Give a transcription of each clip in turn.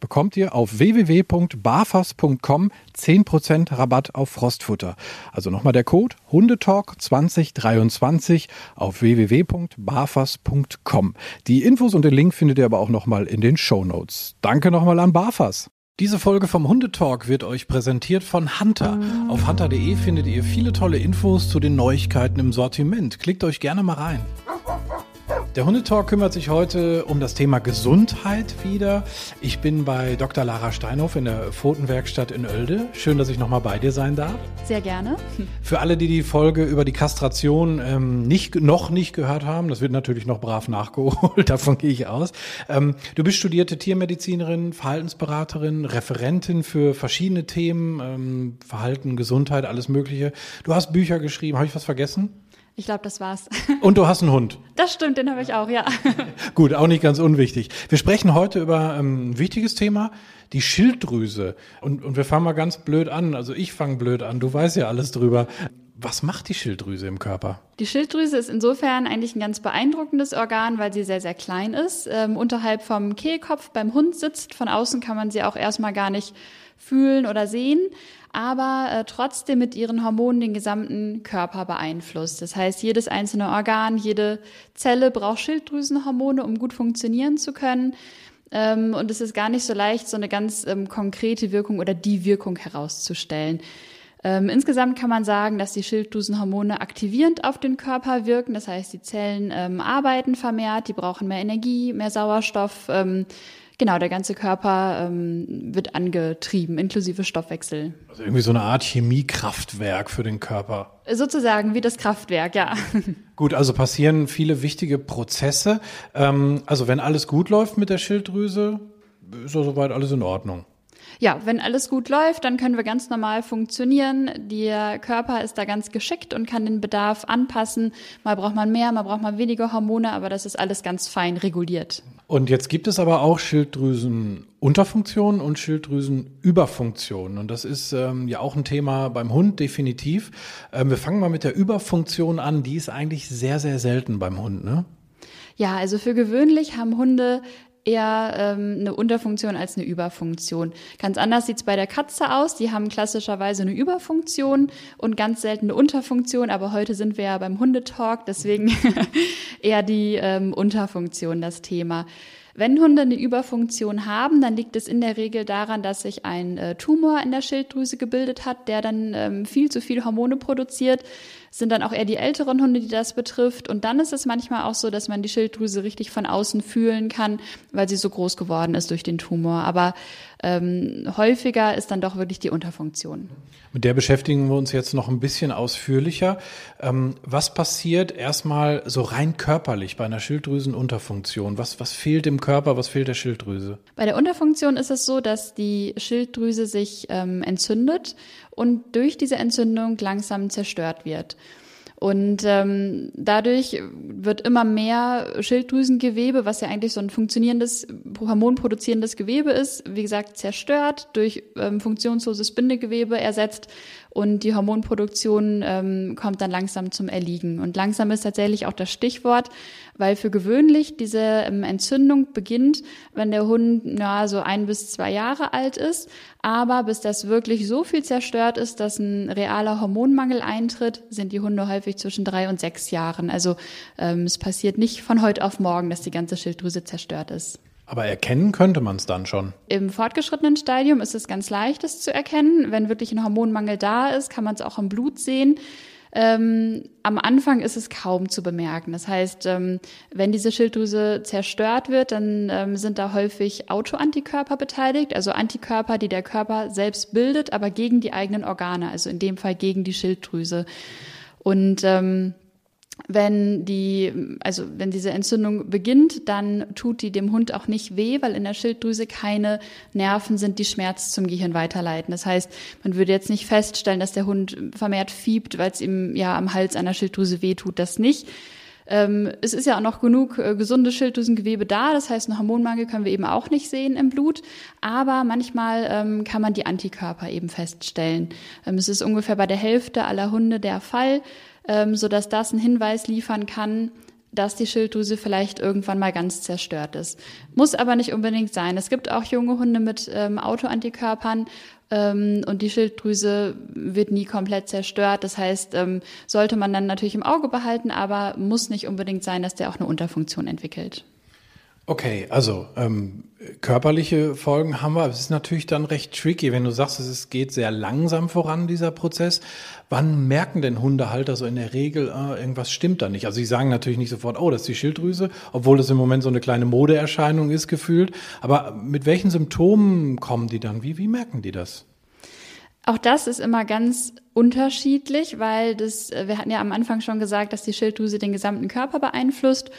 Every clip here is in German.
bekommt ihr auf www.barfas.com 10% Rabatt auf Frostfutter. Also nochmal der Code Hundetalk 2023 auf www.barfas.com. Die Infos und den Link findet ihr aber auch nochmal in den Show Notes. Danke nochmal an Barfas. Diese Folge vom Hundetalk wird euch präsentiert von Hunter. Auf hunter.de findet ihr viele tolle Infos zu den Neuigkeiten im Sortiment. Klickt euch gerne mal rein. Der Hundetalk kümmert sich heute um das Thema Gesundheit wieder. Ich bin bei Dr. Lara Steinhoff in der Pfotenwerkstatt in Oelde. Schön, dass ich nochmal bei dir sein darf. Sehr gerne. Für alle, die die Folge über die Kastration ähm, nicht, noch nicht gehört haben, das wird natürlich noch brav nachgeholt, davon gehe ich aus. Ähm, du bist studierte Tiermedizinerin, Verhaltensberaterin, Referentin für verschiedene Themen, ähm, Verhalten, Gesundheit, alles Mögliche. Du hast Bücher geschrieben. Habe ich was vergessen? Ich glaube, das war's. Und du hast einen Hund. Das stimmt, den habe ich auch, ja. Gut, auch nicht ganz unwichtig. Wir sprechen heute über ähm, ein wichtiges Thema, die Schilddrüse. Und, und wir fangen mal ganz blöd an. Also ich fange blöd an, du weißt ja alles drüber. Was macht die Schilddrüse im Körper? Die Schilddrüse ist insofern eigentlich ein ganz beeindruckendes Organ, weil sie sehr, sehr klein ist. Ähm, unterhalb vom Kehlkopf beim Hund sitzt. Von außen kann man sie auch erstmal gar nicht fühlen oder sehen aber äh, trotzdem mit ihren Hormonen den gesamten Körper beeinflusst. Das heißt, jedes einzelne Organ, jede Zelle braucht Schilddrüsenhormone, um gut funktionieren zu können. Ähm, und es ist gar nicht so leicht, so eine ganz ähm, konkrete Wirkung oder die Wirkung herauszustellen. Ähm, insgesamt kann man sagen, dass die Schilddrüsenhormone aktivierend auf den Körper wirken. Das heißt, die Zellen ähm, arbeiten vermehrt, die brauchen mehr Energie, mehr Sauerstoff. Ähm, Genau, der ganze Körper ähm, wird angetrieben, inklusive Stoffwechsel. Also irgendwie so eine Art Chemiekraftwerk für den Körper. Sozusagen wie das Kraftwerk, ja. Gut, also passieren viele wichtige Prozesse. Ähm, also wenn alles gut läuft mit der Schilddrüse, ist ja soweit alles in Ordnung. Ja, wenn alles gut läuft, dann können wir ganz normal funktionieren. Der Körper ist da ganz geschickt und kann den Bedarf anpassen. Mal braucht man mehr, mal braucht man weniger Hormone, aber das ist alles ganz fein reguliert. Und jetzt gibt es aber auch Schilddrüsenunterfunktionen und Schilddrüsenüberfunktionen. Und das ist ähm, ja auch ein Thema beim Hund, definitiv. Ähm, wir fangen mal mit der Überfunktion an. Die ist eigentlich sehr, sehr selten beim Hund, ne? Ja, also für gewöhnlich haben Hunde eher ähm, eine Unterfunktion als eine Überfunktion. Ganz anders sieht's bei der Katze aus. Die haben klassischerweise eine Überfunktion und ganz selten eine Unterfunktion. Aber heute sind wir ja beim Hundetalk, deswegen eher die ähm, Unterfunktion das Thema. Wenn Hunde eine Überfunktion haben, dann liegt es in der Regel daran, dass sich ein äh, Tumor in der Schilddrüse gebildet hat, der dann ähm, viel zu viel Hormone produziert. Sind dann auch eher die älteren Hunde, die das betrifft. Und dann ist es manchmal auch so, dass man die Schilddrüse richtig von außen fühlen kann, weil sie so groß geworden ist durch den Tumor. Aber ähm, häufiger ist dann doch wirklich die Unterfunktion. Mit der beschäftigen wir uns jetzt noch ein bisschen ausführlicher. Ähm, was passiert erstmal so rein körperlich bei einer Schilddrüsenunterfunktion? Was, was fehlt im Körper, was fehlt der Schilddrüse? Bei der Unterfunktion ist es so, dass die Schilddrüse sich ähm, entzündet und durch diese Entzündung langsam zerstört wird. Und ähm, dadurch wird immer mehr Schilddrüsengewebe, was ja eigentlich so ein funktionierendes, hormonproduzierendes Gewebe ist, wie gesagt, zerstört, durch ähm, funktionsloses Bindegewebe ersetzt und die Hormonproduktion ähm, kommt dann langsam zum Erliegen. Und langsam ist tatsächlich auch das Stichwort, weil für gewöhnlich diese ähm, Entzündung beginnt, wenn der Hund ja, so ein bis zwei Jahre alt ist. Aber bis das wirklich so viel zerstört ist, dass ein realer Hormonmangel eintritt, sind die Hunde häufig zwischen drei und sechs Jahren. Also ähm, es passiert nicht von heute auf morgen, dass die ganze Schilddrüse zerstört ist. Aber erkennen könnte man es dann schon. Im fortgeschrittenen Stadium ist es ganz leicht, es zu erkennen. Wenn wirklich ein Hormonmangel da ist, kann man es auch im Blut sehen. Ähm, am Anfang ist es kaum zu bemerken. Das heißt, ähm, wenn diese Schilddrüse zerstört wird, dann ähm, sind da häufig Autoantikörper beteiligt, also Antikörper, die der Körper selbst bildet, aber gegen die eigenen Organe, also in dem Fall gegen die Schilddrüse. Und ähm, wenn die, also wenn diese Entzündung beginnt, dann tut die dem Hund auch nicht weh, weil in der Schilddrüse keine Nerven sind, die Schmerz zum Gehirn weiterleiten. Das heißt, man würde jetzt nicht feststellen, dass der Hund vermehrt fiebt, weil es ihm ja am Hals einer Schilddrüse weh tut, das nicht. Ähm, es ist ja auch noch genug äh, gesunde Schilddrüsengewebe da, das heißt, einen Hormonmangel können wir eben auch nicht sehen im Blut, aber manchmal ähm, kann man die Antikörper eben feststellen. Ähm, es ist ungefähr bei der Hälfte aller Hunde der Fall ähm, sodass das einen Hinweis liefern kann, dass die Schilddrüse vielleicht irgendwann mal ganz zerstört ist. Muss aber nicht unbedingt sein. Es gibt auch junge Hunde mit ähm, Autoantikörpern ähm, und die Schilddrüse wird nie komplett zerstört. Das heißt, ähm, sollte man dann natürlich im Auge behalten, aber muss nicht unbedingt sein, dass der auch eine Unterfunktion entwickelt. Okay, also ähm, körperliche Folgen haben wir. Es ist natürlich dann recht tricky, wenn du sagst, es geht sehr langsam voran, dieser Prozess. Wann merken denn Hundehalter so in der Regel, äh, irgendwas stimmt da nicht? Also sie sagen natürlich nicht sofort, oh, das ist die Schilddrüse, obwohl das im Moment so eine kleine Modeerscheinung ist gefühlt. Aber mit welchen Symptomen kommen die dann? Wie, wie merken die das? Auch das ist immer ganz unterschiedlich, weil das, wir hatten ja am Anfang schon gesagt, dass die Schilddrüse den gesamten Körper beeinflusst.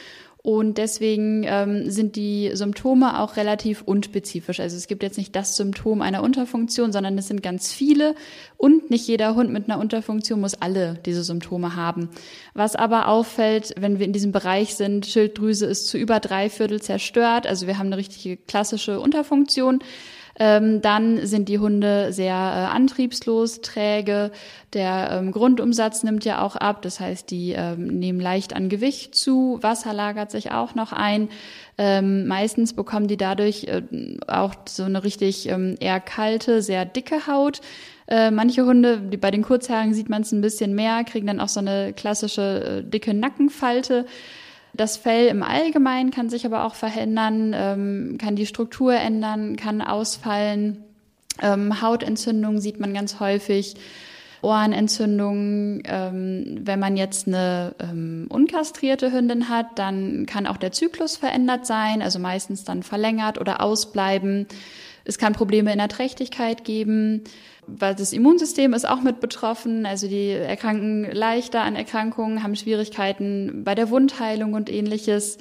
Und deswegen ähm, sind die Symptome auch relativ unspezifisch. Also es gibt jetzt nicht das Symptom einer Unterfunktion, sondern es sind ganz viele. Und nicht jeder Hund mit einer Unterfunktion muss alle diese Symptome haben. Was aber auffällt, wenn wir in diesem Bereich sind, Schilddrüse ist zu über drei Viertel zerstört. Also wir haben eine richtige klassische Unterfunktion ähm, dann sind die Hunde sehr äh, antriebslos, träge. Der ähm, Grundumsatz nimmt ja auch ab. Das heißt, die ähm, nehmen leicht an Gewicht zu. Wasser lagert sich auch noch ein. Ähm, meistens bekommen die dadurch äh, auch so eine richtig ähm, eher kalte, sehr dicke Haut. Äh, manche Hunde, die, bei den Kurzhaarigen sieht man es ein bisschen mehr, kriegen dann auch so eine klassische äh, dicke Nackenfalte. Das Fell im Allgemeinen kann sich aber auch verändern, ähm, kann die Struktur ändern, kann ausfallen. Ähm, Hautentzündungen sieht man ganz häufig. Ohrenentzündungen. Ähm, wenn man jetzt eine ähm, unkastrierte Hündin hat, dann kann auch der Zyklus verändert sein, also meistens dann verlängert oder ausbleiben. Es kann Probleme in der Trächtigkeit geben weil das Immunsystem ist auch mit betroffen. Also die erkranken leichter an Erkrankungen, haben Schwierigkeiten bei der Wundheilung und ähnliches.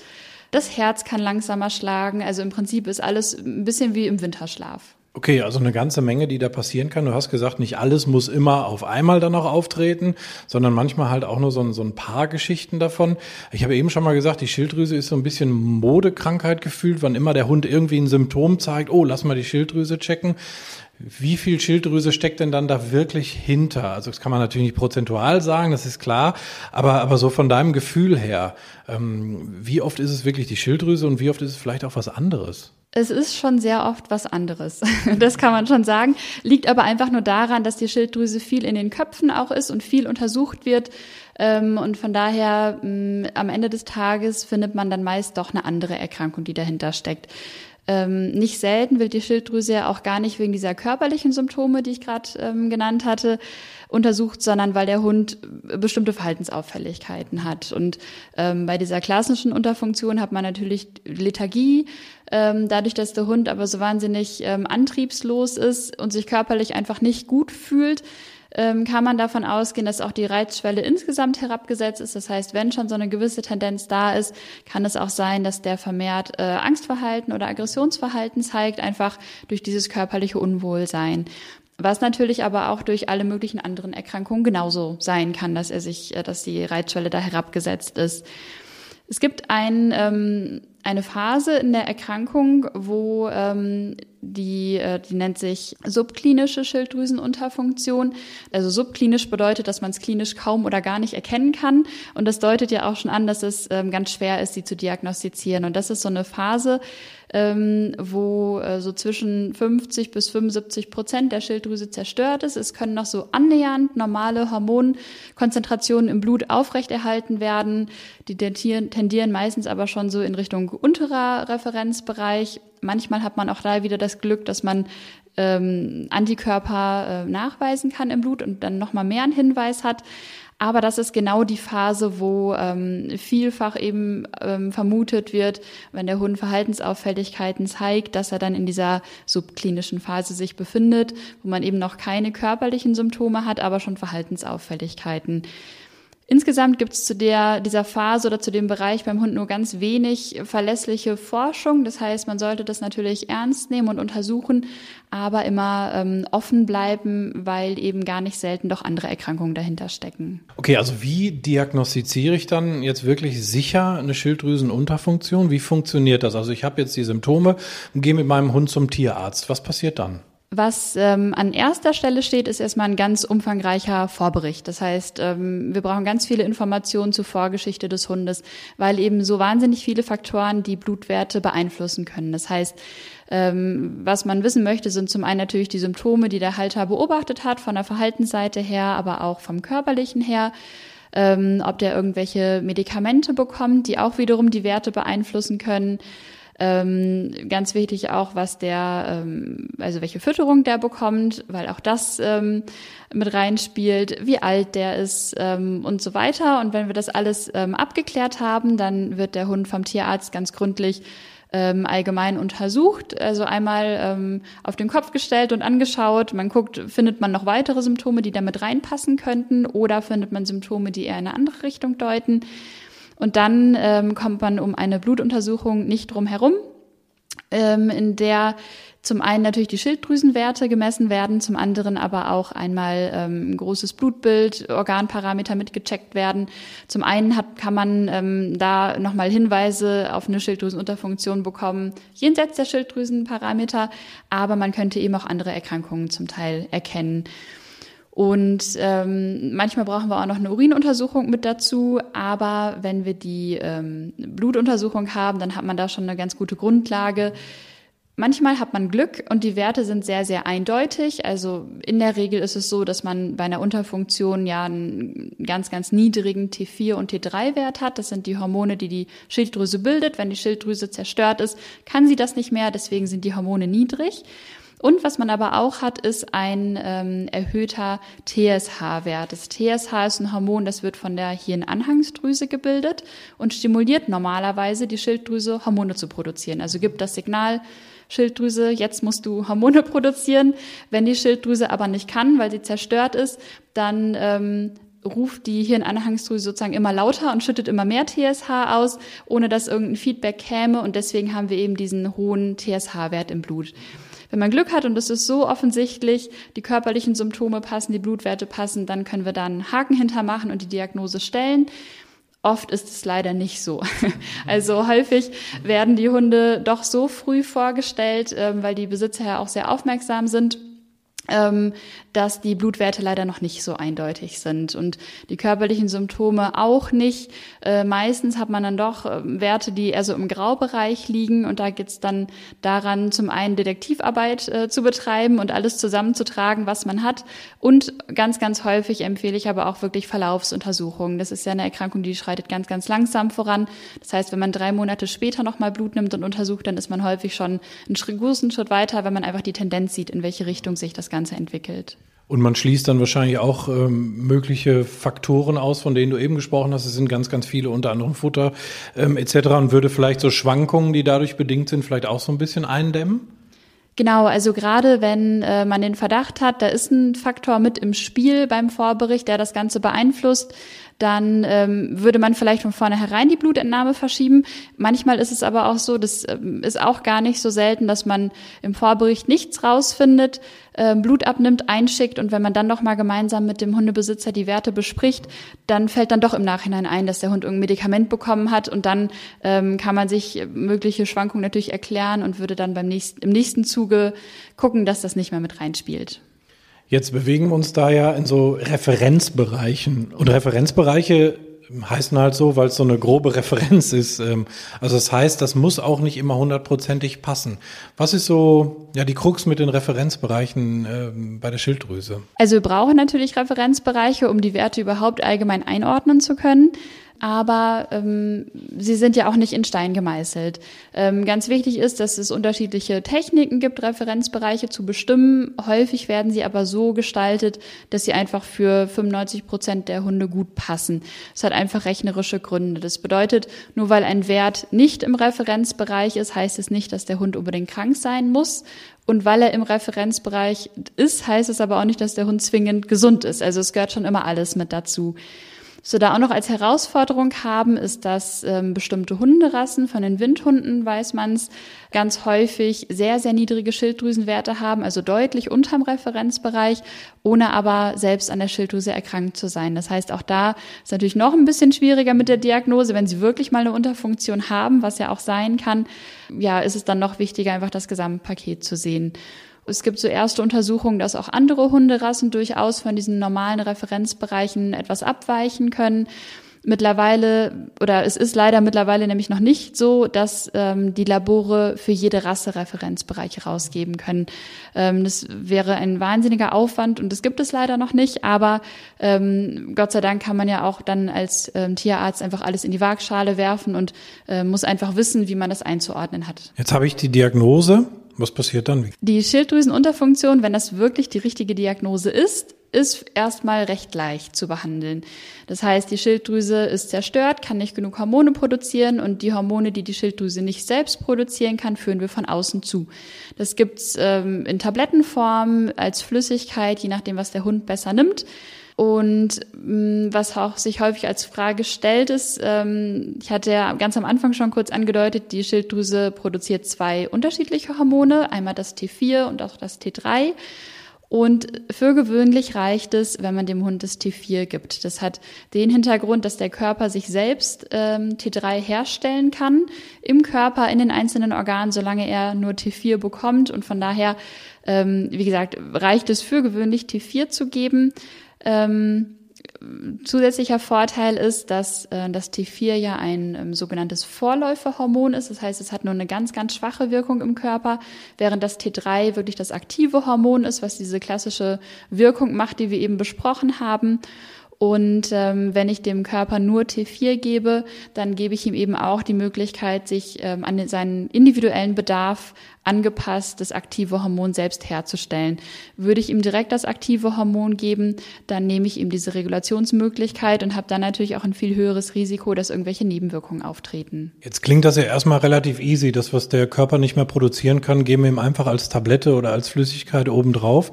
Das Herz kann langsamer schlagen. Also im Prinzip ist alles ein bisschen wie im Winterschlaf. Okay, also eine ganze Menge, die da passieren kann. Du hast gesagt, nicht alles muss immer auf einmal dann auch auftreten, sondern manchmal halt auch nur so ein, so ein paar Geschichten davon. Ich habe eben schon mal gesagt, die Schilddrüse ist so ein bisschen Modekrankheit gefühlt, wann immer der Hund irgendwie ein Symptom zeigt, oh, lass mal die Schilddrüse checken. Wie viel Schilddrüse steckt denn dann da wirklich hinter? Also das kann man natürlich nicht prozentual sagen, das ist klar, aber, aber so von deinem Gefühl her, ähm, wie oft ist es wirklich die Schilddrüse und wie oft ist es vielleicht auch was anderes? Es ist schon sehr oft was anderes. Das kann man schon sagen. Liegt aber einfach nur daran, dass die Schilddrüse viel in den Köpfen auch ist und viel untersucht wird. Ähm, und von daher mm, am Ende des Tages findet man dann meist doch eine andere Erkrankung, die dahinter steckt. Ähm, nicht selten wird die Schilddrüse ja auch gar nicht wegen dieser körperlichen Symptome, die ich gerade ähm, genannt hatte, untersucht, sondern weil der Hund bestimmte Verhaltensauffälligkeiten hat. Und ähm, bei dieser klassischen Unterfunktion hat man natürlich Lethargie, ähm, dadurch, dass der Hund aber so wahnsinnig ähm, antriebslos ist und sich körperlich einfach nicht gut fühlt, ähm, kann man davon ausgehen, dass auch die Reizschwelle insgesamt herabgesetzt ist. Das heißt, wenn schon so eine gewisse Tendenz da ist, kann es auch sein, dass der vermehrt äh, Angstverhalten oder Aggressionsverhalten zeigt, einfach durch dieses körperliche Unwohlsein. Was natürlich aber auch durch alle möglichen anderen Erkrankungen genauso sein kann, dass er sich, äh, dass die Reizschwelle da herabgesetzt ist. Es gibt ein, ähm, eine Phase in der Erkrankung, wo ähm, die, äh, die nennt sich subklinische Schilddrüsenunterfunktion. Also subklinisch bedeutet, dass man es klinisch kaum oder gar nicht erkennen kann. Und das deutet ja auch schon an, dass es ähm, ganz schwer ist, sie zu diagnostizieren. Und das ist so eine Phase, ähm, wo äh, so zwischen 50 bis 75 Prozent der Schilddrüse zerstört ist. Es können noch so annähernd normale Hormonkonzentrationen im Blut aufrechterhalten werden. Die tendieren meistens aber schon so in Richtung unterer Referenzbereich. Manchmal hat man auch da wieder das Glück, dass man ähm, Antikörper äh, nachweisen kann im Blut und dann nochmal mehr einen Hinweis hat. Aber das ist genau die Phase, wo ähm, vielfach eben ähm, vermutet wird, wenn der Hund Verhaltensauffälligkeiten zeigt, dass er dann in dieser subklinischen Phase sich befindet, wo man eben noch keine körperlichen Symptome hat, aber schon Verhaltensauffälligkeiten. Insgesamt gibt es zu der, dieser Phase oder zu dem Bereich beim Hund nur ganz wenig verlässliche Forschung. Das heißt, man sollte das natürlich ernst nehmen und untersuchen, aber immer ähm, offen bleiben, weil eben gar nicht selten doch andere Erkrankungen dahinter stecken. Okay, also wie diagnostiziere ich dann jetzt wirklich sicher eine Schilddrüsenunterfunktion? Wie funktioniert das? Also ich habe jetzt die Symptome und gehe mit meinem Hund zum Tierarzt. Was passiert dann? Was ähm, an erster Stelle steht, ist erstmal ein ganz umfangreicher Vorbericht. Das heißt, ähm, wir brauchen ganz viele Informationen zur Vorgeschichte des Hundes, weil eben so wahnsinnig viele Faktoren die Blutwerte beeinflussen können. Das heißt, ähm, was man wissen möchte, sind zum einen natürlich die Symptome, die der Halter beobachtet hat, von der Verhaltensseite her, aber auch vom körperlichen her. Ähm, ob der irgendwelche Medikamente bekommt, die auch wiederum die Werte beeinflussen können. Ähm, ganz wichtig auch, was der, ähm, also welche Fütterung der bekommt, weil auch das ähm, mit reinspielt, wie alt der ist ähm, und so weiter. Und wenn wir das alles ähm, abgeklärt haben, dann wird der Hund vom Tierarzt ganz gründlich ähm, allgemein untersucht, also einmal ähm, auf den Kopf gestellt und angeschaut. Man guckt, findet man noch weitere Symptome, die damit reinpassen könnten, oder findet man Symptome, die eher in eine andere Richtung deuten. Und dann ähm, kommt man um eine Blutuntersuchung nicht drum herum, ähm, in der zum einen natürlich die Schilddrüsenwerte gemessen werden, zum anderen aber auch einmal ähm, ein großes Blutbild, Organparameter mitgecheckt werden. Zum einen hat, kann man ähm, da nochmal Hinweise auf eine Schilddrüsenunterfunktion bekommen, jenseits der Schilddrüsenparameter, aber man könnte eben auch andere Erkrankungen zum Teil erkennen. Und ähm, manchmal brauchen wir auch noch eine Urinuntersuchung mit dazu. Aber wenn wir die ähm, Blutuntersuchung haben, dann hat man da schon eine ganz gute Grundlage. Manchmal hat man Glück und die Werte sind sehr, sehr eindeutig. Also in der Regel ist es so, dass man bei einer Unterfunktion ja einen ganz, ganz niedrigen T4 und T3-Wert hat. Das sind die Hormone, die die Schilddrüse bildet. Wenn die Schilddrüse zerstört ist, kann sie das nicht mehr. Deswegen sind die Hormone niedrig. Und was man aber auch hat, ist ein ähm, erhöhter TSH-Wert. Das TSH ist ein Hormon, das wird von der Hirnanhangsdrüse gebildet und stimuliert normalerweise die Schilddrüse, Hormone zu produzieren. Also gibt das Signal, Schilddrüse, jetzt musst du Hormone produzieren. Wenn die Schilddrüse aber nicht kann, weil sie zerstört ist, dann ähm, ruft die Hirnanhangsdrüse sozusagen immer lauter und schüttet immer mehr TSH aus, ohne dass irgendein Feedback käme. Und deswegen haben wir eben diesen hohen TSH-Wert im Blut. Wenn man Glück hat und es ist so offensichtlich, die körperlichen Symptome passen, die Blutwerte passen, dann können wir da einen Haken hintermachen und die Diagnose stellen. Oft ist es leider nicht so. Also häufig werden die Hunde doch so früh vorgestellt, ähm, weil die Besitzer ja auch sehr aufmerksam sind ähm, dass die Blutwerte leider noch nicht so eindeutig sind und die körperlichen Symptome auch nicht. Äh, meistens hat man dann doch äh, Werte, die eher so im Graubereich liegen und da geht's dann daran, zum einen Detektivarbeit äh, zu betreiben und alles zusammenzutragen, was man hat und ganz, ganz häufig empfehle ich aber auch wirklich Verlaufsuntersuchungen. Das ist ja eine Erkrankung, die schreitet ganz, ganz langsam voran. Das heißt, wenn man drei Monate später nochmal Blut nimmt und untersucht, dann ist man häufig schon einen großen Schritt weiter, wenn man einfach die Tendenz sieht, in welche Richtung sich das Ganze Ganze entwickelt. Und man schließt dann wahrscheinlich auch ähm, mögliche Faktoren aus, von denen du eben gesprochen hast. Es sind ganz, ganz viele, unter anderem Futter ähm, etc. Und würde vielleicht so Schwankungen, die dadurch bedingt sind, vielleicht auch so ein bisschen eindämmen? Genau, also gerade wenn äh, man den Verdacht hat, da ist ein Faktor mit im Spiel beim Vorbericht, der das Ganze beeinflusst, dann ähm, würde man vielleicht von vornherein die Blutentnahme verschieben. Manchmal ist es aber auch so, das ähm, ist auch gar nicht so selten, dass man im Vorbericht nichts rausfindet, äh, Blut abnimmt, einschickt und wenn man dann noch mal gemeinsam mit dem Hundebesitzer die Werte bespricht, dann fällt dann doch im Nachhinein ein, dass der Hund irgendein Medikament bekommen hat und dann ähm, kann man sich mögliche Schwankungen natürlich erklären und würde dann beim nächsten, im nächsten Zuge gucken, dass das nicht mehr mit reinspielt. Jetzt bewegen wir uns da ja in so Referenzbereichen. Und Referenzbereiche heißen halt so, weil es so eine grobe Referenz ist. Ähm, also das heißt, das muss auch nicht immer hundertprozentig passen. Was ist so ja die Krux mit den Referenzbereichen äh, bei der Schilddrüse? Also wir brauchen natürlich Referenzbereiche, um die Werte überhaupt allgemein einordnen zu können. Aber ähm, sie sind ja auch nicht in Stein gemeißelt. Ähm, ganz wichtig ist, dass es unterschiedliche Techniken gibt, Referenzbereiche zu bestimmen. Häufig werden sie aber so gestaltet, dass sie einfach für 95 Prozent der Hunde gut passen. Das hat einfach rechnerische Gründe. Das bedeutet, nur weil ein Wert nicht im Referenzbereich ist, heißt es nicht, dass der Hund unbedingt krank sein muss. Und weil er im Referenzbereich ist, heißt es aber auch nicht, dass der Hund zwingend gesund ist. Also es gehört schon immer alles mit dazu. So da auch noch als Herausforderung haben, ist, dass ähm, bestimmte Hunderassen, von den Windhunden weiß man es, ganz häufig sehr, sehr niedrige Schilddrüsenwerte haben, also deutlich unterm Referenzbereich, ohne aber selbst an der Schilddrüse erkrankt zu sein. Das heißt, auch da ist natürlich noch ein bisschen schwieriger mit der Diagnose, wenn sie wirklich mal eine Unterfunktion haben, was ja auch sein kann. Ja, ist es dann noch wichtiger, einfach das Gesamtpaket zu sehen. Es gibt so erste Untersuchungen, dass auch andere Hunderassen durchaus von diesen normalen Referenzbereichen etwas abweichen können. Mittlerweile, oder es ist leider mittlerweile nämlich noch nicht so, dass ähm, die Labore für jede Rasse Referenzbereiche rausgeben können. Ähm, das wäre ein wahnsinniger Aufwand und das gibt es leider noch nicht, aber ähm, Gott sei Dank kann man ja auch dann als ähm, Tierarzt einfach alles in die Waagschale werfen und äh, muss einfach wissen, wie man das einzuordnen hat. Jetzt habe ich die Diagnose was passiert dann? Die Schilddrüsenunterfunktion, wenn das wirklich die richtige Diagnose ist, ist erstmal recht leicht zu behandeln. Das heißt, die Schilddrüse ist zerstört, kann nicht genug Hormone produzieren und die Hormone, die die Schilddrüse nicht selbst produzieren kann, führen wir von außen zu. Das gibt's ähm, in Tablettenform als Flüssigkeit, je nachdem, was der Hund besser nimmt. Und mh, mm, was auch sich häufig als Frage stellt, ist, ähm, ich hatte ja ganz am Anfang schon kurz angedeutet, die Schilddrüse produziert zwei unterschiedliche Hormone, einmal das T4 und auch das T3. Und für gewöhnlich reicht es, wenn man dem Hund das T4 gibt. Das hat den Hintergrund, dass der Körper sich selbst ähm, T3 herstellen kann im Körper, in den einzelnen Organen, solange er nur T4 bekommt. Und von daher, ähm, wie gesagt, reicht es für gewöhnlich T4 zu geben. Ähm, zusätzlicher Vorteil ist, dass äh, das T4 ja ein ähm, sogenanntes Vorläuferhormon ist. Das heißt, es hat nur eine ganz, ganz schwache Wirkung im Körper, während das T3 wirklich das aktive Hormon ist, was diese klassische Wirkung macht, die wir eben besprochen haben. Und ähm, wenn ich dem Körper nur T4 gebe, dann gebe ich ihm eben auch die Möglichkeit, sich ähm, an seinen individuellen Bedarf angepasst das aktive Hormon selbst herzustellen. Würde ich ihm direkt das aktive Hormon geben, dann nehme ich ihm diese Regulationsmöglichkeit und habe dann natürlich auch ein viel höheres Risiko, dass irgendwelche Nebenwirkungen auftreten. Jetzt klingt das ja erstmal relativ easy. Das, was der Körper nicht mehr produzieren kann, geben wir ihm einfach als Tablette oder als Flüssigkeit obendrauf.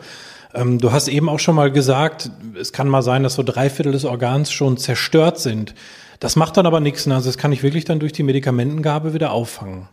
Ähm, du hast eben auch schon mal gesagt, es kann mal sein, dass so drei Viertel des Organs schon zerstört sind. Das macht dann aber nichts. Also das kann ich wirklich dann durch die Medikamentengabe wieder auffangen.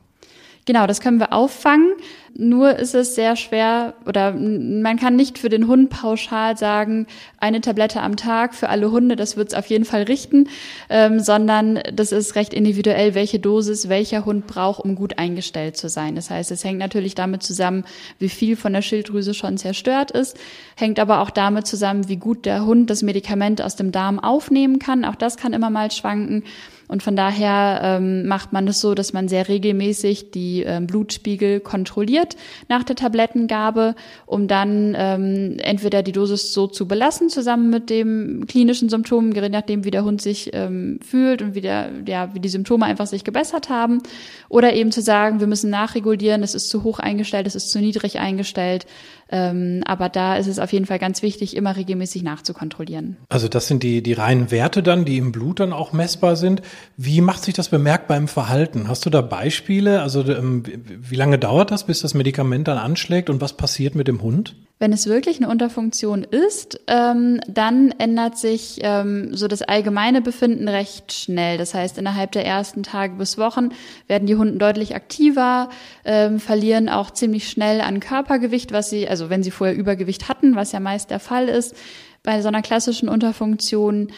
Genau, das können wir auffangen. Nur ist es sehr schwer oder man kann nicht für den Hund pauschal sagen, eine Tablette am Tag für alle Hunde, das wird es auf jeden Fall richten, ähm, sondern das ist recht individuell, welche Dosis welcher Hund braucht, um gut eingestellt zu sein. Das heißt, es hängt natürlich damit zusammen, wie viel von der Schilddrüse schon zerstört ist, hängt aber auch damit zusammen, wie gut der Hund das Medikament aus dem Darm aufnehmen kann. Auch das kann immer mal schwanken. Und von daher ähm, macht man es das so, dass man sehr regelmäßig die ähm, Blutspiegel kontrolliert nach der Tablettengabe, um dann ähm, entweder die Dosis so zu belassen, zusammen mit dem klinischen Symptom, je nachdem, wie der Hund sich ähm, fühlt und wie, der, ja, wie die Symptome einfach sich gebessert haben, oder eben zu sagen, wir müssen nachregulieren, es ist zu hoch eingestellt, es ist zu niedrig eingestellt. Ähm, aber da ist es auf jeden Fall ganz wichtig, immer regelmäßig nachzukontrollieren. Also das sind die, die reinen Werte dann, die im Blut dann auch messbar sind. Wie macht sich das bemerkbar im Verhalten? Hast du da Beispiele? Also ähm, wie lange dauert das, bis das Medikament dann anschlägt und was passiert mit dem Hund? Wenn es wirklich eine Unterfunktion ist, ähm, dann ändert sich ähm, so das allgemeine Befinden recht schnell. Das heißt, innerhalb der ersten Tage bis Wochen werden die Hunden deutlich aktiver, ähm, verlieren auch ziemlich schnell an Körpergewicht, was sie, also wenn sie vorher Übergewicht hatten, was ja meist der Fall ist, bei so einer klassischen Unterfunktion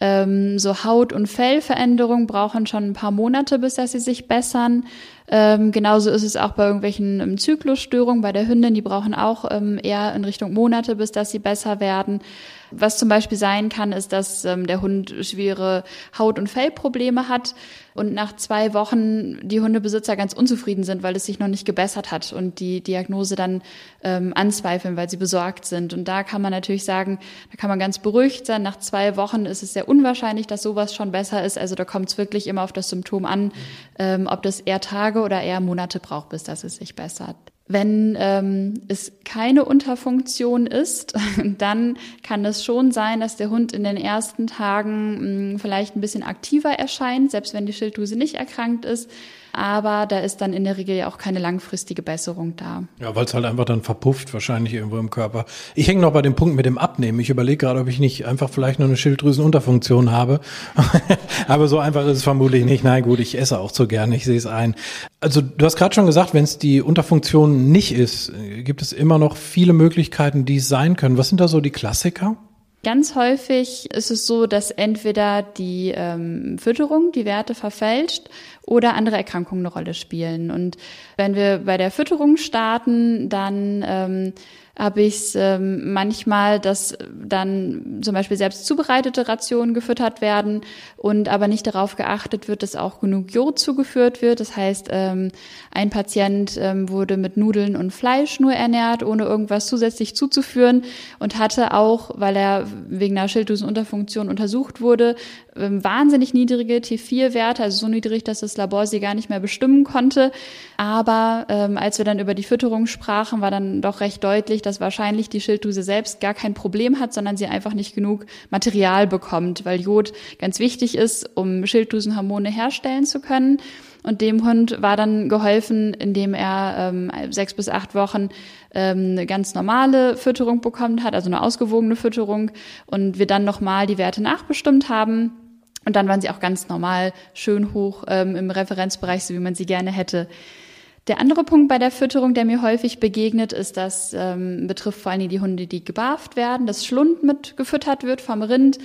ähm, so Haut- und Fellveränderungen brauchen schon ein paar Monate, bis dass sie sich bessern. Ähm, genauso ist es auch bei irgendwelchen ähm, Zyklusstörungen bei der Hündin. Die brauchen auch ähm, eher in Richtung Monate, bis dass sie besser werden. Was zum Beispiel sein kann, ist, dass ähm, der Hund schwere Haut- und Fellprobleme hat und nach zwei Wochen die Hundebesitzer ganz unzufrieden sind, weil es sich noch nicht gebessert hat und die Diagnose dann ähm, anzweifeln, weil sie besorgt sind. Und da kann man natürlich sagen, da kann man ganz beruhigt sein. Nach zwei Wochen ist es sehr unwahrscheinlich, dass sowas schon besser ist. Also da kommt es wirklich immer auf das Symptom an, ähm, ob das eher Tage oder eher Monate braucht, bis dass es sich bessert. Wenn ähm, es keine Unterfunktion ist, dann kann es schon sein, dass der Hund in den ersten Tagen mh, hm, vielleicht ein bisschen aktiver erscheint, selbst wenn die Schilddrüse nicht erkrankt ist aber da ist dann in der Regel ja auch keine langfristige Besserung da. Ja, weil es halt einfach dann verpufft, wahrscheinlich irgendwo im Körper. Ich hänge noch bei dem Punkt mit dem Abnehmen. Ich überlege gerade, ob ich nicht einfach vielleicht nur eine Schilddrüsenunterfunktion habe. aber so einfach ist es vermutlich nicht. Nein, gut, ich esse auch zu gerne, ich sehe es ein. Also du hast gerade schon gesagt, wenn es die Unterfunktion nicht ist, gibt es immer noch viele Möglichkeiten, die es sein können. Was sind da so die Klassiker? Ganz häufig ist es so, dass entweder die ähm, Fütterung die Werte verfälscht oder andere Erkrankungen eine Rolle spielen. Und wenn wir bei der Fütterung starten, dann ähm, habe ich ähm, manchmal, dass dann zum Beispiel selbst zubereitete Rationen gefüttert werden und aber nicht darauf geachtet wird, dass auch genug Jod zugeführt wird. Das heißt, ähm, ein Patient ähm, wurde mit Nudeln und Fleisch nur ernährt, ohne irgendwas zusätzlich zuzuführen und hatte auch, weil er wegen einer Schilddrüsenunterfunktion untersucht wurde, ähm, wahnsinnig niedrige T4-Werte, also so niedrig, dass das Labor sie gar nicht mehr bestimmen konnte. Aber ähm, als wir dann über die Fütterung sprachen, war dann doch recht deutlich, dass wahrscheinlich die Schilddrüse selbst gar kein Problem hat, sondern sie einfach nicht genug Material bekommt, weil Jod ganz wichtig ist, um Schilddrüsenhormone herstellen zu können. Und dem Hund war dann geholfen, indem er ähm, sechs bis acht Wochen ähm, eine ganz normale Fütterung bekommen hat, also eine ausgewogene Fütterung, und wir dann nochmal die Werte nachbestimmt haben. Und dann waren sie auch ganz normal schön hoch ähm, im Referenzbereich, so wie man sie gerne hätte. Der andere Punkt bei der Fütterung, der mir häufig begegnet, ist, das ähm, betrifft vor allem die Hunde, die gebarft werden, dass Schlund mit gefüttert wird vom Rind.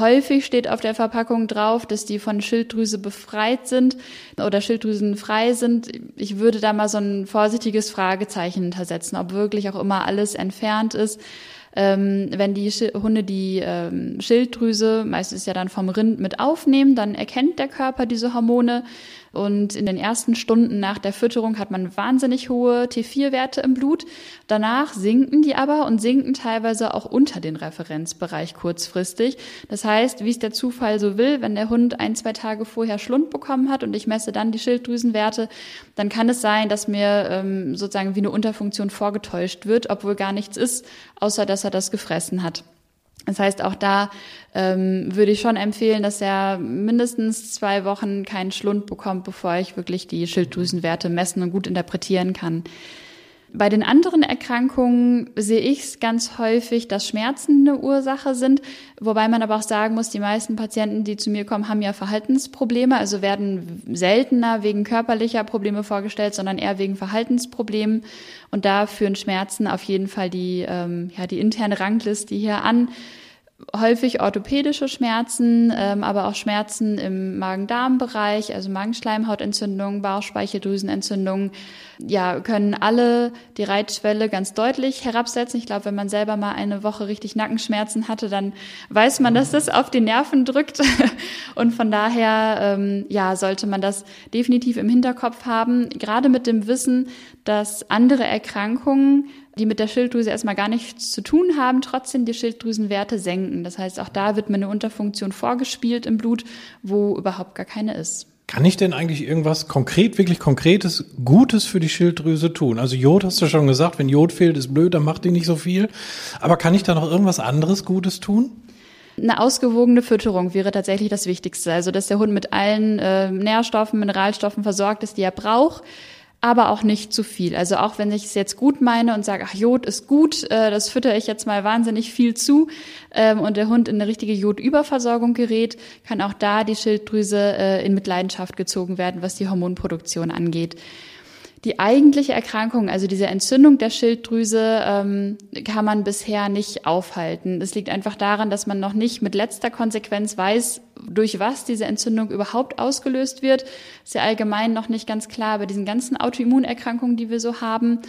Häufig steht auf der Verpackung drauf, dass die von Schilddrüse befreit sind oder Schilddrüsenfrei sind. Ich würde da mal so ein vorsichtiges Fragezeichen hintersetzen, ob wirklich auch immer alles entfernt ist ähm, wenn die Hunde die ähm, Schilddrüse, meistens ja dann vom Rind mit aufnehmen, dann erkennt der Körper diese Hormone. Und in den ersten Stunden nach der Fütterung hat man wahnsinnig hohe T4-Werte im Blut. Danach sinken die aber und sinken teilweise auch unter den Referenzbereich kurzfristig. Das heißt, wie es der Zufall so will, wenn der Hund ein, zwei Tage vorher Schlund bekommen hat und ich messe dann die Schilddrüsenwerte, dann kann es sein, dass mir ähm, sozusagen wie eine Unterfunktion vorgetäuscht wird, obwohl gar nichts ist, außer dass er das gefressen hat. Das heißt, auch da ähm, würde ich schon empfehlen, dass er mindestens zwei Wochen keinen Schlund bekommt, bevor ich wirklich die Schilddrüsenwerte messen und gut interpretieren kann. Bei den anderen Erkrankungen sehe ich es ganz häufig, dass Schmerzen eine Ursache sind, wobei man aber auch sagen muss, die meisten Patienten, die zu mir kommen, haben ja Verhaltensprobleme, also werden seltener wegen körperlicher Probleme vorgestellt, sondern eher wegen Verhaltensproblemen. Und da führen Schmerzen auf jeden Fall die, ähm, ja, die interne Rangliste hier an häufig orthopädische Schmerzen, ähm, aber auch Schmerzen im Magen-Darm-Bereich, also Magenschleimhautentzündung, Bauchspeicheldrüsenentzündung, ja, können alle die Reitschwelle ganz deutlich herabsetzen. Ich glaube, wenn man selber mal eine Woche richtig Nackenschmerzen hatte, dann weiß man, dass das auf die Nerven drückt. Und von daher, ähm, ja, sollte man das definitiv im Hinterkopf haben, gerade mit dem Wissen, dass andere Erkrankungen die mit der Schilddrüse erstmal gar nichts zu tun haben, trotzdem die Schilddrüsenwerte senken. Das heißt, auch da wird mir eine Unterfunktion vorgespielt im Blut, wo überhaupt gar keine ist. Kann ich denn eigentlich irgendwas konkret, wirklich konkretes, Gutes für die Schilddrüse tun? Also Jod hast du schon gesagt, wenn Jod fehlt, ist blöd, dann macht die nicht so viel. Aber kann ich da noch irgendwas anderes Gutes tun? Eine ausgewogene Fütterung wäre tatsächlich das Wichtigste. Also, dass der Hund mit allen äh, Nährstoffen, Mineralstoffen versorgt ist, die er braucht aber auch nicht zu viel. Also auch wenn ich es jetzt gut meine und sage, ach, Jod ist gut, äh, das fütter ich jetzt mal wahnsinnig viel zu ähm, und der Hund in eine richtige Jodüberversorgung gerät, kann auch da die Schilddrüse äh, in Mitleidenschaft gezogen werden, was die Hormonproduktion angeht. Die eigentliche Erkrankung, also diese Entzündung der Schilddrüse, ähm, kann man bisher nicht aufhalten. Das liegt einfach daran, dass man noch nicht mit letzter Konsequenz weiß, durch was diese Entzündung überhaupt ausgelöst wird. Ist ja allgemein noch nicht ganz klar bei diesen ganzen Autoimmunerkrankungen, die wir so haben.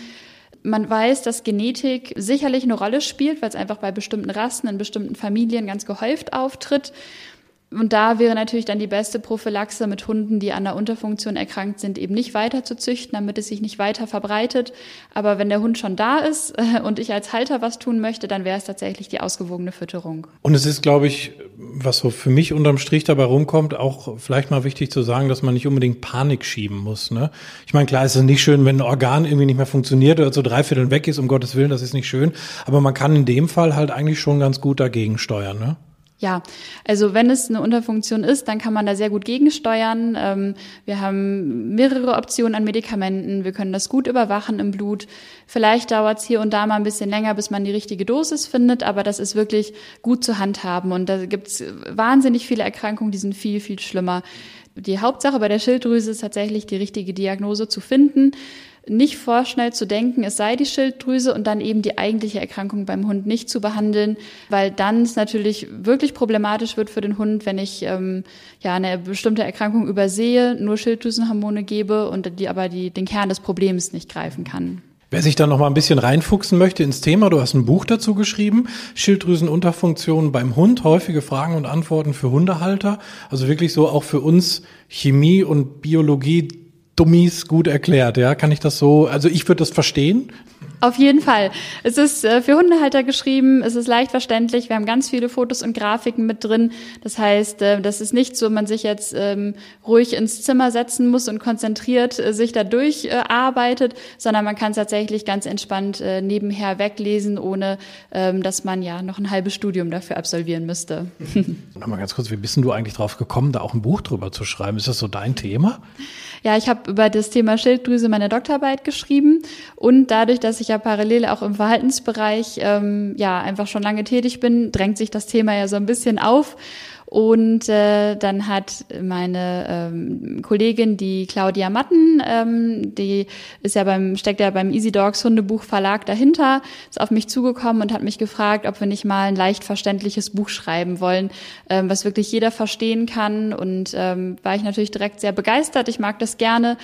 Man weiß, dass Genetik sicherlich eine Rolle spielt, weil es einfach bei bestimmten Rassen in bestimmten Familien ganz gehäuft auftritt. Und da wäre natürlich dann die beste Prophylaxe mit Hunden, die an der Unterfunktion erkrankt sind, eben nicht weiter zu züchten, damit es sich nicht weiter verbreitet. Aber wenn der Hund schon da ist äh, und ich als Halter was tun möchte, dann wäre es tatsächlich die ausgewogene Fütterung. Und es ist, glaube ich, was so für mich unterm Strich dabei rumkommt, auch vielleicht mal wichtig zu sagen, dass man nicht unbedingt Panik schieben muss. Ne? Ich meine, klar ist es nicht schön, wenn ein Organ irgendwie nicht mehr funktioniert oder so drei Viertel weg ist, um Gottes Willen, das ist nicht schön. Aber man kann in dem Fall halt eigentlich schon ganz gut dagegen steuern. Ne? Ja, also wenn es eine Unterfunktion ist, dann kann man da sehr gut gegensteuern. Ähm, wir haben mehrere Optionen an Medikamenten. Wir können das gut überwachen im Blut. Vielleicht dauert es hier und da mal ein bisschen länger, bis man die richtige Dosis findet, aber das ist wirklich gut zu handhaben. Und da gibt es wahnsinnig viele Erkrankungen, die sind viel, viel schlimmer. Die Hauptsache bei der Schilddrüse ist tatsächlich die richtige Diagnose zu finden nicht vorschnell zu denken, es sei die Schilddrüse und dann eben die eigentliche Erkrankung beim Hund nicht zu behandeln, weil dann es natürlich wirklich problematisch wird für den Hund, wenn ich ähm, ja eine bestimmte Erkrankung übersehe, nur Schilddrüsenhormone gebe und die aber die, den Kern des Problems nicht greifen kann. Wer sich da noch mal ein bisschen reinfuchsen möchte ins Thema, du hast ein Buch dazu geschrieben, Schilddrüsenunterfunktionen beim Hund, häufige Fragen und Antworten für Hundehalter, also wirklich so auch für uns Chemie und Biologie Dummies gut erklärt, ja? Kann ich das so, also ich würde das verstehen. Auf jeden Fall. Es ist äh, für Hundehalter geschrieben, es ist leicht verständlich, wir haben ganz viele Fotos und Grafiken mit drin. Das heißt, äh, das ist nicht so, man sich jetzt ähm, ruhig ins Zimmer setzen muss und konzentriert äh, sich da durcharbeitet, sondern man kann es tatsächlich ganz entspannt nebenher weglesen, ohne ähm, dass man ja noch ein halbes Studium dafür absolvieren müsste. Nochmal ganz kurz, wie bist du eigentlich drauf gekommen, da auch ein Buch drüber zu schreiben? Ist das so dein Thema? Ja, ich habe über das Thema Schilddrüse meine Doktorarbeit geschrieben und dadurch, dass ich ja parallel auch im Verhaltensbereich ähm, ja einfach schon lange tätig bin, drängt sich das Thema ja so ein bisschen auf. Und äh, dann hat meine ähm, Kollegin, die Claudia Matten, ähm, die ist ja beim, steckt ja beim Easy Dogs Hundebuch Verlag dahinter, ist auf mich zugekommen und hat mich gefragt, ob wir nicht mal ein leicht verständliches Buch schreiben wollen, ähm, was wirklich jeder verstehen kann. Und ähm, war ich natürlich direkt sehr begeistert. Ich mag das gerne,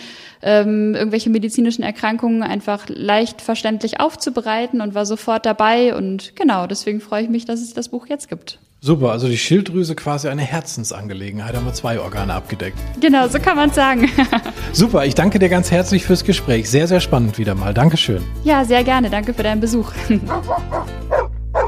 ähm, irgendwelche medizinischen Erkrankungen einfach leicht verständlich aufzubereiten und war sofort dabei. Und genau, deswegen freue ich mich, dass es das Buch jetzt gibt. Super, also die Schilddrüse quasi eine Herzensangelegenheit, haben wir zwei Organe abgedeckt. Genau, so kann man sagen. Super, ich danke dir ganz herzlich fürs Gespräch. Sehr, sehr spannend wieder mal. Dankeschön. Ja, sehr gerne. Danke für deinen Besuch.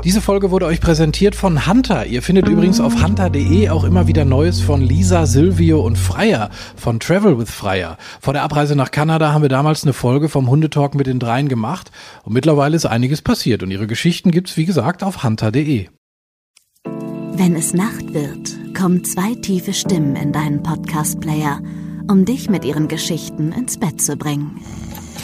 Diese Folge wurde euch präsentiert von Hunter. Ihr findet übrigens auf hunter.de auch immer wieder Neues von Lisa, Silvio und Freier von Travel with Freier. Vor der Abreise nach Kanada haben wir damals eine Folge vom Hundetalk mit den dreien gemacht und mittlerweile ist einiges passiert und ihre Geschichten gibt's wie gesagt auf hunter.de. Wenn es Nacht wird, kommen zwei tiefe Stimmen in deinen Podcast-Player, um dich mit ihren Geschichten ins Bett zu bringen.